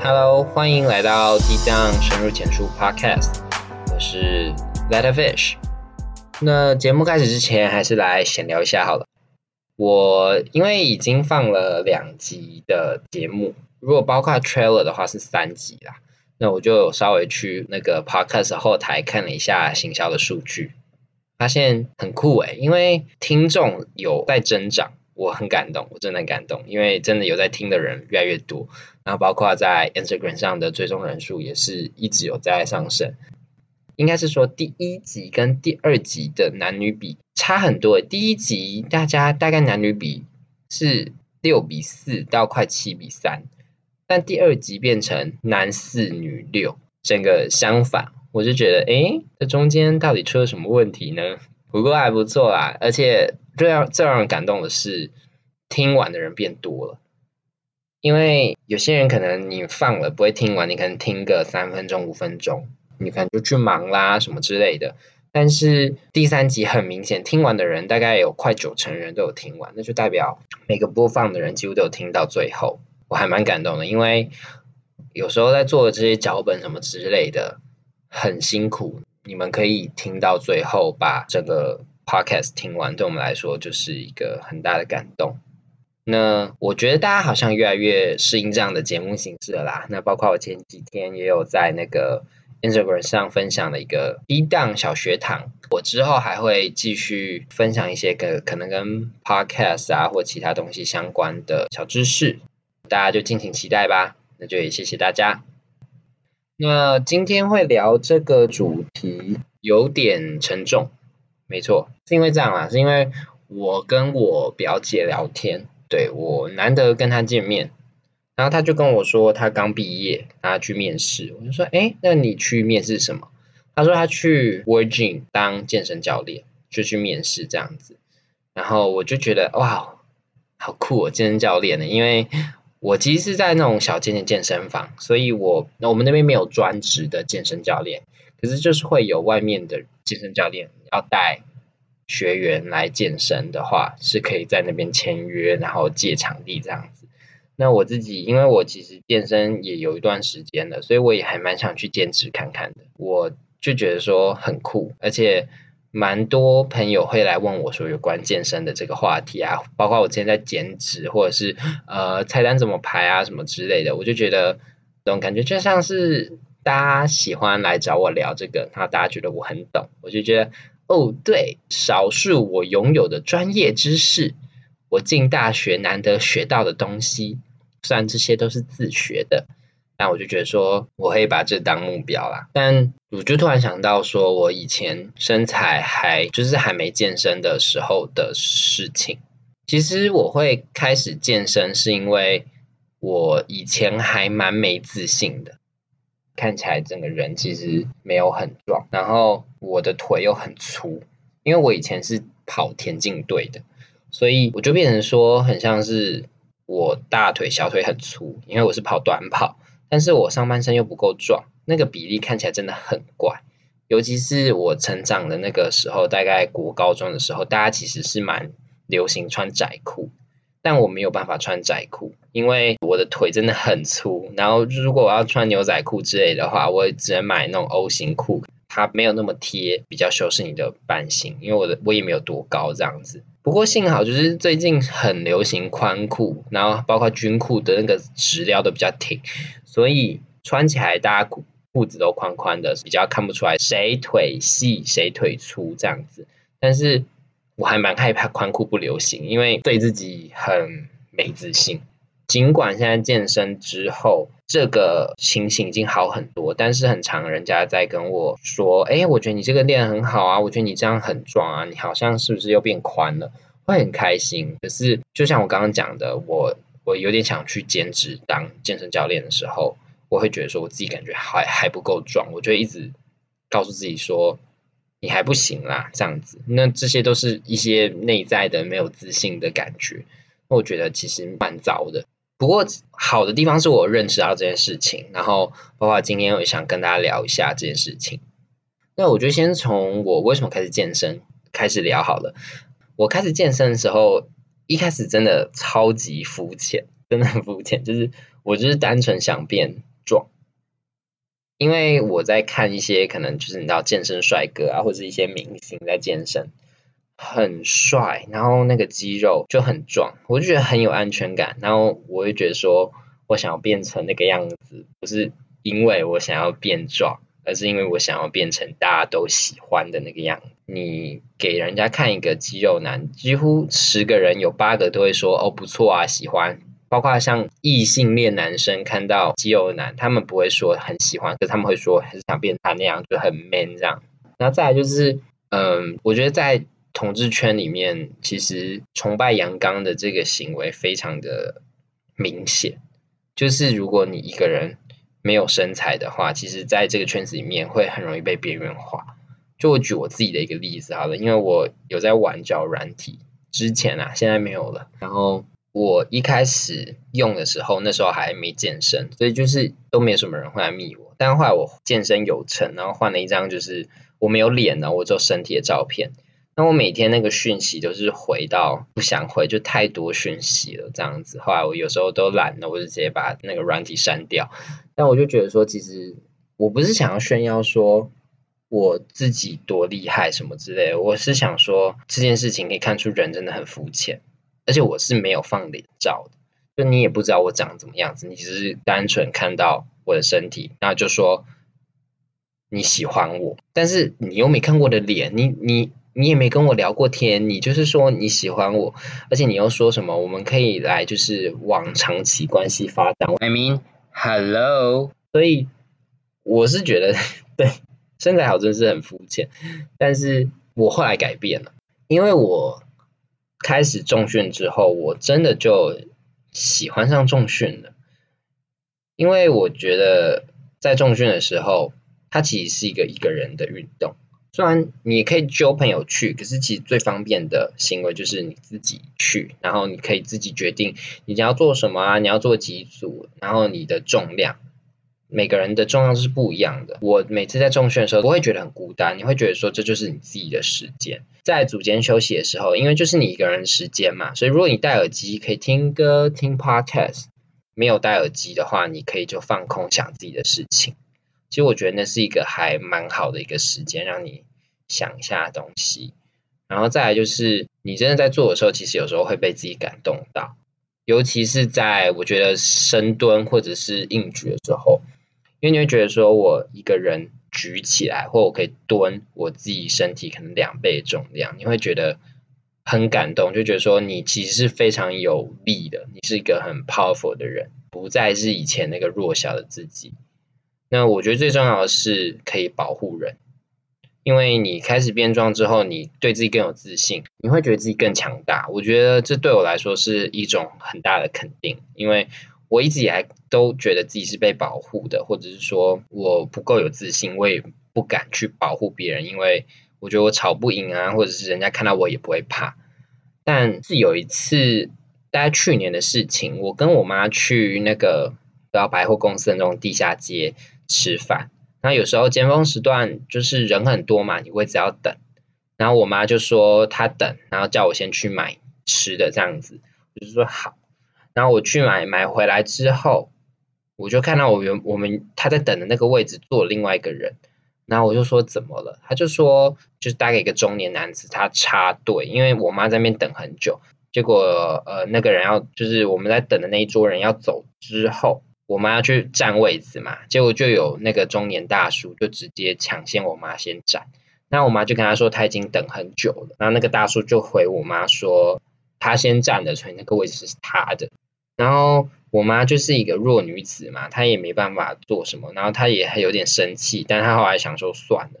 Hello，欢迎来到低档深入浅出 Podcast，我是 Letterfish。那节目开始之前，还是来闲聊一下好了。我因为已经放了两集的节目，如果包括 trailer 的话是三集啦。那我就稍微去那个 Podcast 后台看了一下行销的数据，发现很酷诶，因为听众有在增长。我很感动，我真的很感动，因为真的有在听的人越来越多，然后包括在 Instagram 上的追踪人数也是一直有在上升。应该是说第一集跟第二集的男女比差很多，第一集大家大概男女比是六比四到快七比三，但第二集变成男四女六，整个相反，我就觉得，哎，这中间到底出了什么问题呢？不过还不错啦，而且。最让最让人感动的是，听完的人变多了。因为有些人可能你放了不会听完，你可能听个三分钟、五分钟，你可能就去忙啦什么之类的。但是第三集很明显，听完的人大概有快九成人都有听完，那就代表每个播放的人几乎都有听到最后。我还蛮感动的，因为有时候在做的这些脚本什么之类的很辛苦，你们可以听到最后，把整个。Podcast 听完，对我们来说就是一个很大的感动。那我觉得大家好像越来越适应这样的节目形式了啦。那包括我前几天也有在那个 Instagram 上分享了一个低档小学堂，我之后还会继续分享一些跟可能跟 Podcast 啊或其他东西相关的小知识，大家就敬请期待吧。那就也谢谢大家。那今天会聊这个主题有点沉重。没错，是因为这样啊，是因为我跟我表姐聊天，对我难得跟她见面，然后她就跟我说她刚毕业，她去面试，我就说，哎，那你去面试什么？她说她去 Virgin 当健身教练，就去面试这样子，然后我就觉得哇，好酷哦，健身教练呢，因为我其实是在那种小间的健身房，所以我那我们那边没有专职的健身教练。可是就是会有外面的健身教练要带学员来健身的话，是可以在那边签约，然后借场地这样子。那我自己，因为我其实健身也有一段时间了，所以我也还蛮想去兼职看看的。我就觉得说很酷，而且蛮多朋友会来问我说有关健身的这个话题啊，包括我之前在减脂或者是呃菜单怎么排啊什么之类的，我就觉得这种感觉就像是。大家喜欢来找我聊这个，然后大家觉得我很懂，我就觉得哦，对，少数我拥有的专业知识，我进大学难得学到的东西，虽然这些都是自学的，但我就觉得说我可以把这当目标啦。但我就突然想到，说我以前身材还就是还没健身的时候的事情，其实我会开始健身，是因为我以前还蛮没自信的。看起来整个人其实没有很壮，然后我的腿又很粗，因为我以前是跑田径队的，所以我就变成说很像是我大腿小腿很粗，因为我是跑短跑，但是我上半身又不够壮，那个比例看起来真的很怪。尤其是我成长的那个时候，大概国高中的时候，大家其实是蛮流行穿窄裤。但我没有办法穿窄裤，因为我的腿真的很粗。然后如果我要穿牛仔裤之类的话，我只能买那种 O 型裤，它没有那么贴，比较修饰你的版型。因为我的我也没有多高这样子。不过幸好就是最近很流行宽裤，然后包括军裤的那个质料都比较挺，所以穿起来大家裤裤子都宽宽的，比较看不出来谁腿细谁腿粗这样子。但是。我还蛮害怕宽裤不流行，因为对自己很没自信。尽管现在健身之后，这个情形已经好很多，但是很常人家在跟我说：“哎，我觉得你这个练很好啊，我觉得你这样很壮啊，你好像是不是又变宽了？”会很开心。可是就像我刚刚讲的，我我有点想去兼职当健身教练的时候，我会觉得说我自己感觉还还不够壮，我就一直告诉自己说。你还不行啦，这样子，那这些都是一些内在的没有自信的感觉。我觉得其实蛮糟的。不过好的地方是我认识到这件事情，然后包括今天我想跟大家聊一下这件事情。那我就先从我为什么开始健身开始聊好了。我开始健身的时候，一开始真的超级肤浅，真的很肤浅，就是我就是单纯想变壮。因为我在看一些可能就是你知道健身帅哥啊，或者一些明星在健身，很帅，然后那个肌肉就很壮，我就觉得很有安全感。然后我就觉得说，我想要变成那个样子，不是因为我想要变壮，而是因为我想要变成大家都喜欢的那个样子。你给人家看一个肌肉男，几乎十个人有八个都会说哦不错啊，喜欢。包括像异性恋男生看到肌肉男，他们不会说很喜欢，可他们会说很想变他那样，就很 man 这样。然后再来就是，嗯，我觉得在统治圈里面，其实崇拜阳刚的这个行为非常的明显。就是如果你一个人没有身材的话，其实在这个圈子里面会很容易被边缘化。就我举我自己的一个例子好了，因为我有在玩脚软体，之前啊，现在没有了。然后。我一开始用的时候，那时候还没健身，所以就是都没有什么人会来密我。但后来我健身有成，然后换了一张就是我没有脸的，我只有身体的照片。那我每天那个讯息都是回到不想回，就太多讯息了这样子。后来我有时候都懒了，我就直接把那个软体删掉。但我就觉得说，其实我不是想要炫耀说我自己多厉害什么之类的，我是想说这件事情可以看出人真的很肤浅。而且我是没有放脸照的，就你也不知道我长怎么样子，你只是单纯看到我的身体，然后就说你喜欢我，但是你又没看过的脸，你你你也没跟我聊过天，你就是说你喜欢我，而且你又说什么我们可以来就是往长期关系发展，I mean hello，所以我是觉得对身材好真是很肤浅，但是我后来改变了，因为我。开始重训之后，我真的就喜欢上重训了，因为我觉得在重训的时候，它其实是一个一个人的运动。虽然你可以揪朋友去，可是其实最方便的行为就是你自己去，然后你可以自己决定你要做什么啊，你要做几组，然后你的重量。每个人的重量是不一样的。我每次在重训的时候，不会觉得很孤单，你会觉得说这就是你自己的时间。在组间休息的时候，因为就是你一个人时间嘛，所以如果你戴耳机可以听歌、听 podcast；没有戴耳机的话，你可以就放空想自己的事情。其实我觉得那是一个还蛮好的一个时间，让你想一下东西。然后再来就是你真的在做的时候，其实有时候会被自己感动到，尤其是在我觉得深蹲或者是硬举的时候。因为你会觉得说，我一个人举起来，或我可以蹲我自己身体可能两倍重量，你会觉得很感动，就觉得说你其实是非常有力的，你是一个很 powerful 的人，不再是以前那个弱小的自己。那我觉得最重要的是可以保护人，因为你开始变壮之后，你对自己更有自信，你会觉得自己更强大。我觉得这对我来说是一种很大的肯定，因为。我一直以来都觉得自己是被保护的，或者是说我不够有自信，我也不敢去保护别人，因为我觉得我吵不赢啊，或者是人家看到我也不会怕。但是有一次，大概去年的事情，我跟我妈去那个到百货公司的那种地下街吃饭，然后有时候尖峰时段就是人很多嘛，你位置要等，然后我妈就说她等，然后叫我先去买吃的这样子，我就说好。然后我去买买回来之后，我就看到我原我们他在等的那个位置坐另外一个人，然后我就说怎么了？他就说就是大概一个中年男子，他插队，因为我妈在那边等很久，结果呃那个人要就是我们在等的那一桌人要走之后，我妈去占位子嘛，结果就有那个中年大叔就直接抢先我妈先占，那我妈就跟他说他已经等很久了，然后那个大叔就回我妈说他先占的，所以那个位置是他的。然后我妈就是一个弱女子嘛，她也没办法做什么，然后她也还有点生气，但她后来想说算了，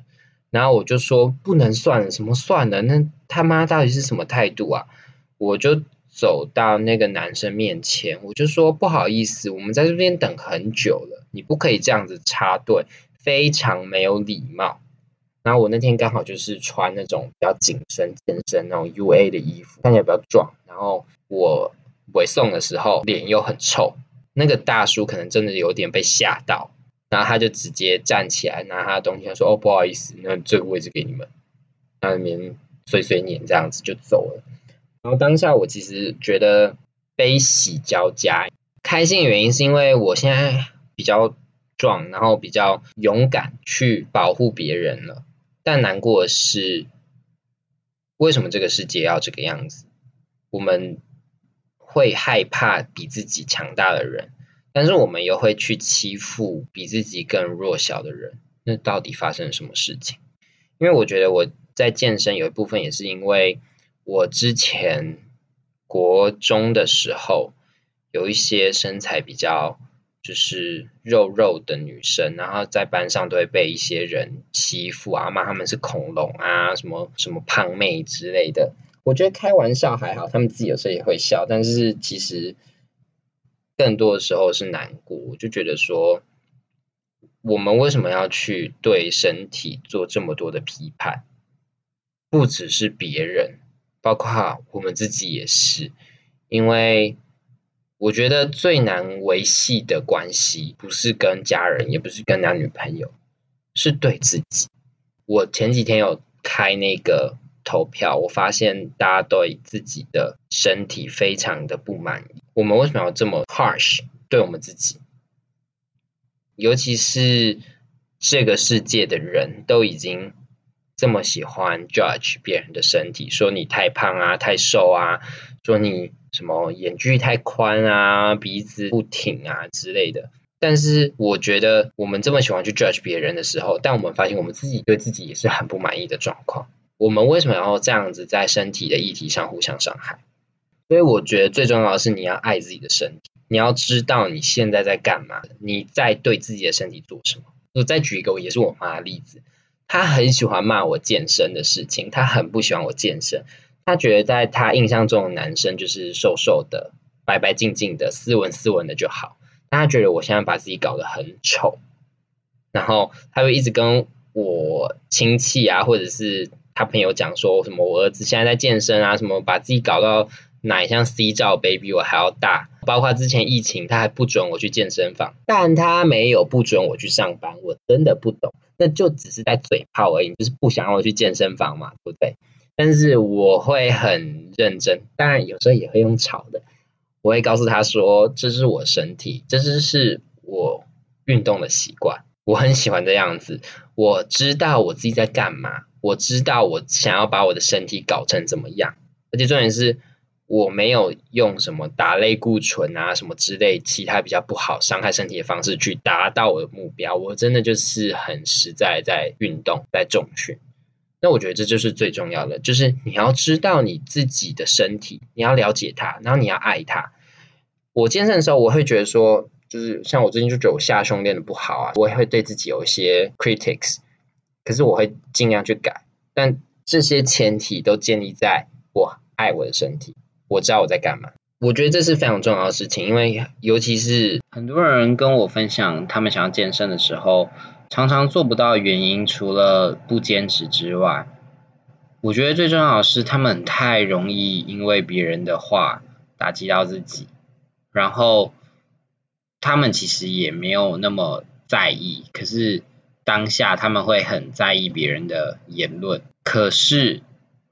然后我就说不能算了，什么算了？那他妈到底是什么态度啊？我就走到那个男生面前，我就说不好意思，我们在这边等很久了，你不可以这样子插队，非常没有礼貌。然后我那天刚好就是穿那种比较紧身健身那种 U A 的衣服，看起来比较壮，然后我。尾送的时候脸又很臭，那个大叔可能真的有点被吓到，然后他就直接站起来拿他的东西，他说：“哦，不好意思，那这个位置给你们。”那边碎碎念这样子就走了。然后当下我其实觉得悲喜交加，开心的原因是因为我现在比较壮，然后比较勇敢去保护别人了。但难过的是，为什么这个世界要这个样子？我们会害怕比自己强大的人，但是我们又会去欺负比自己更弱小的人。那到底发生了什么事情？因为我觉得我在健身有一部分也是因为我之前国中的时候有一些身材比较就是肉肉的女生，然后在班上都会被一些人欺负啊，骂他们是恐龙啊，什么什么胖妹之类的。我觉得开玩笑还好，他们自己有时候也会笑，但是其实更多的时候是难过。我就觉得说。我们为什么要去对身体做这么多的批判？不只是别人，包括我们自己也是。因为我觉得最难维系的关系，不是跟家人，也不是跟男女朋友，是对自己。我前几天有开那个投票，我发现大家对自己的身体非常的不满意。我们为什么要这么 harsh 对我们自己？尤其是这个世界的人都已经这么喜欢 judge 别人的身体，说你太胖啊、太瘦啊，说你什么眼距太宽啊、鼻子不挺啊之类的。但是我觉得我们这么喜欢去 judge 别人的时候，但我们发现我们自己对自己也是很不满意的状况。我们为什么要这样子在身体的议题上互相伤害？所以我觉得最重要的是你要爱自己的身体。你要知道你现在在干嘛，你在对自己的身体做什么。我再举一个，也是我妈的例子，他很喜欢骂我健身的事情，他很不喜欢我健身，他觉得在他印象中的男生就是瘦瘦的、白白净净的、斯文斯文的就好。他觉得我现在把自己搞得很丑，然后他会一直跟我亲戚啊，或者是他朋友讲说什么我儿子现在在健身啊，什么把自己搞到。奶像 C 罩杯比我还要大，包括之前疫情，他还不准我去健身房，但他没有不准我去上班，我真的不懂，那就只是在嘴炮而已，就是不想让我去健身房嘛，对不对？但是我会很认真，当然有时候也会用吵的，我会告诉他说，这是我身体，这只是我运动的习惯，我很喜欢这样子，我知道我自己在干嘛，我知道我想要把我的身体搞成怎么样，而且重点是。我没有用什么打类固醇啊，什么之类其他比较不好伤害身体的方式去达到我的目标。我真的就是很实在在运动，在重训。那我觉得这就是最重要的，就是你要知道你自己的身体，你要了解它，然后你要爱它。我健身的时候，我会觉得说，就是像我最近就觉得我下胸练的不好啊，我也会对自己有一些 critics，可是我会尽量去改。但这些前提都建立在我爱我的身体。我知道我在干嘛，我觉得这是非常重要的事情，因为尤其是很多人跟我分享他们想要健身的时候，常常做不到原因，除了不坚持之外，我觉得最重要的是他们太容易因为别人的话打击到自己，然后他们其实也没有那么在意，可是当下他们会很在意别人的言论，可是。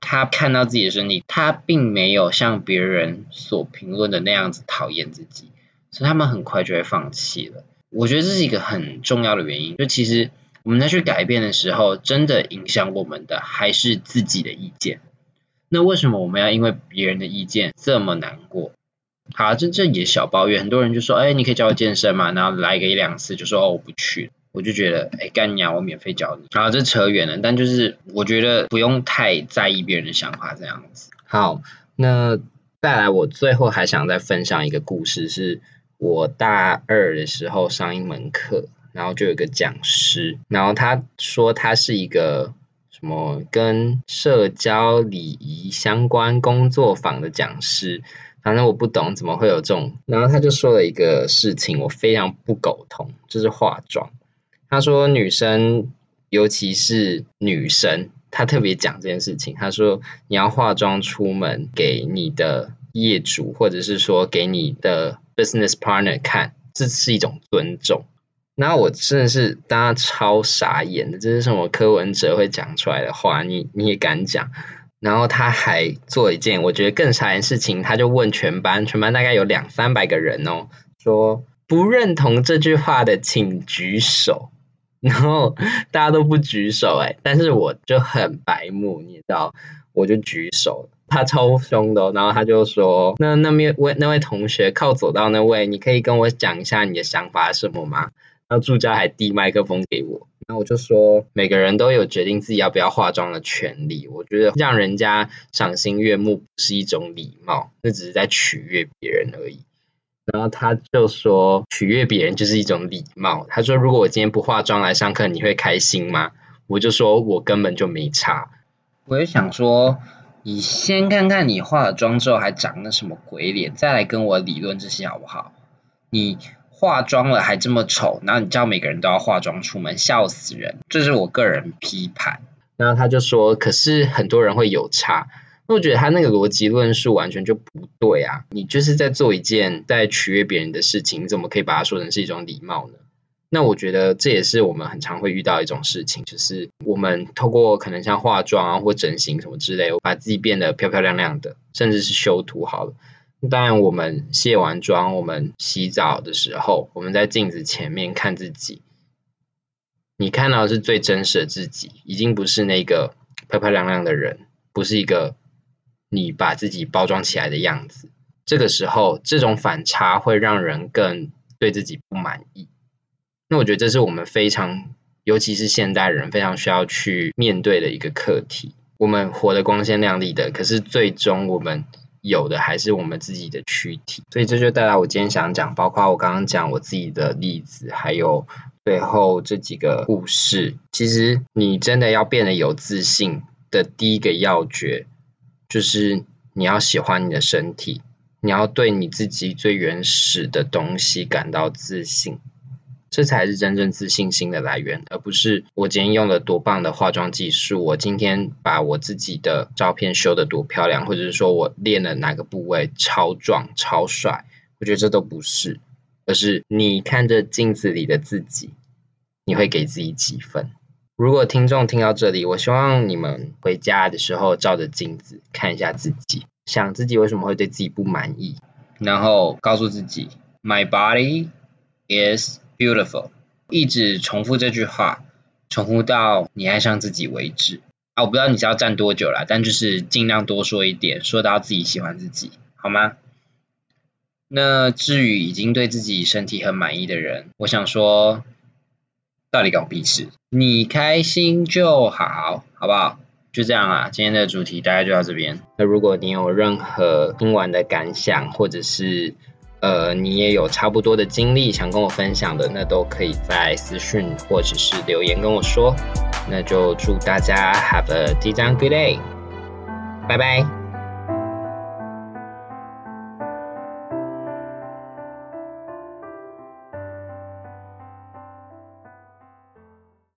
他看到自己的身体，他并没有像别人所评论的那样子讨厌自己，所以他们很快就会放弃了。我觉得这是一个很重要的原因，就其实我们在去改变的时候，真的影响我们的还是自己的意见。那为什么我们要因为别人的意见这么难过？好，这这也小抱怨，很多人就说，哎，你可以教我健身嘛，然后来个一两次就说，哦，我不去。我就觉得，哎，干你啊，我免费教你。然后这扯远了，但就是我觉得不用太在意别人的想法，这样子。好，那再来，我最后还想再分享一个故事，是我大二的时候上一门课，然后就有个讲师，然后他说他是一个什么跟社交礼仪相关工作坊的讲师，反正我不懂怎么会有这种。然后他就说了一个事情，我非常不苟同，就是化妆。他说：“女生，尤其是女生，她特别讲这件事情。他说，你要化妆出门给你的业主，或者是说给你的 business partner 看，这是一种尊重。然后我真的是大家超傻眼的，这是什么柯文哲会讲出来的话？你你也敢讲？然后他还做一件我觉得更傻眼事情，他就问全班，全班大概有两三百个人哦，说。”不认同这句话的请举手。然后大家都不举手哎，但是我就很白目，你知道，我就举手，他超凶的，然后他就说，那那位那位同学靠走道那位，你可以跟我讲一下你的想法什么吗？然后助教还递麦克风给我，然后我就说，每个人都有决定自己要不要化妆的权利，我觉得让人家赏心悦目是一种礼貌，那只是在取悦别人而已。然后他就说取悦别人就是一种礼貌。他说如果我今天不化妆来上课，你会开心吗？我就说我根本就没差。我就想说，你先看看你化了妆之后还长了什么鬼脸，再来跟我理论这些好不好？你化妆了还这么丑，然后你叫每个人都要化妆出门，笑死人。这是我个人批判。然后他就说，可是很多人会有差。那我觉得他那个逻辑论述完全就不对啊！你就是在做一件在取悦别人的事情，你怎么可以把它说成是一种礼貌呢？那我觉得这也是我们很常会遇到一种事情，就是我们透过可能像化妆啊或整形什么之类，把自己变得漂漂亮亮的，甚至是修图好了。当然，我们卸完妆，我们洗澡的时候，我们在镜子前面看自己，你看到的是最真实的自己，已经不是那个漂漂亮亮的人，不是一个。你把自己包装起来的样子，这个时候这种反差会让人更对自己不满意。那我觉得这是我们非常，尤其是现代人非常需要去面对的一个课题。我们活得光鲜亮丽的，可是最终我们有的还是我们自己的躯体。所以这就带来我今天想讲，包括我刚刚讲我自己的例子，还有最后这几个故事。其实你真的要变得有自信的第一个要诀。就是你要喜欢你的身体，你要对你自己最原始的东西感到自信，这才是真正自信心的来源，而不是我今天用了多棒的化妆技术，我今天把我自己的照片修得多漂亮，或者是说我练了哪个部位超壮超帅，我觉得这都不是，而是你看着镜子里的自己，你会给自己几分？如果听众听到这里，我希望你们回家的时候照着镜子看一下自己，想自己为什么会对自己不满意，然后告诉自己，My body is beautiful，一直重复这句话，重复到你爱上自己为止。啊，我不知道你是要站多久了，但就是尽量多说一点，说到自己喜欢自己，好吗？那至于已经对自己身体很满意的人，我想说。到底搞屁事？你开心就好，好不好？就这样啊，今天的主题大概就到这边。那如果你有任何听完的感想，或者是呃你也有差不多的经历想跟我分享的，那都可以在私讯或者是留言跟我说。那就祝大家 have a 即将 good day，拜拜。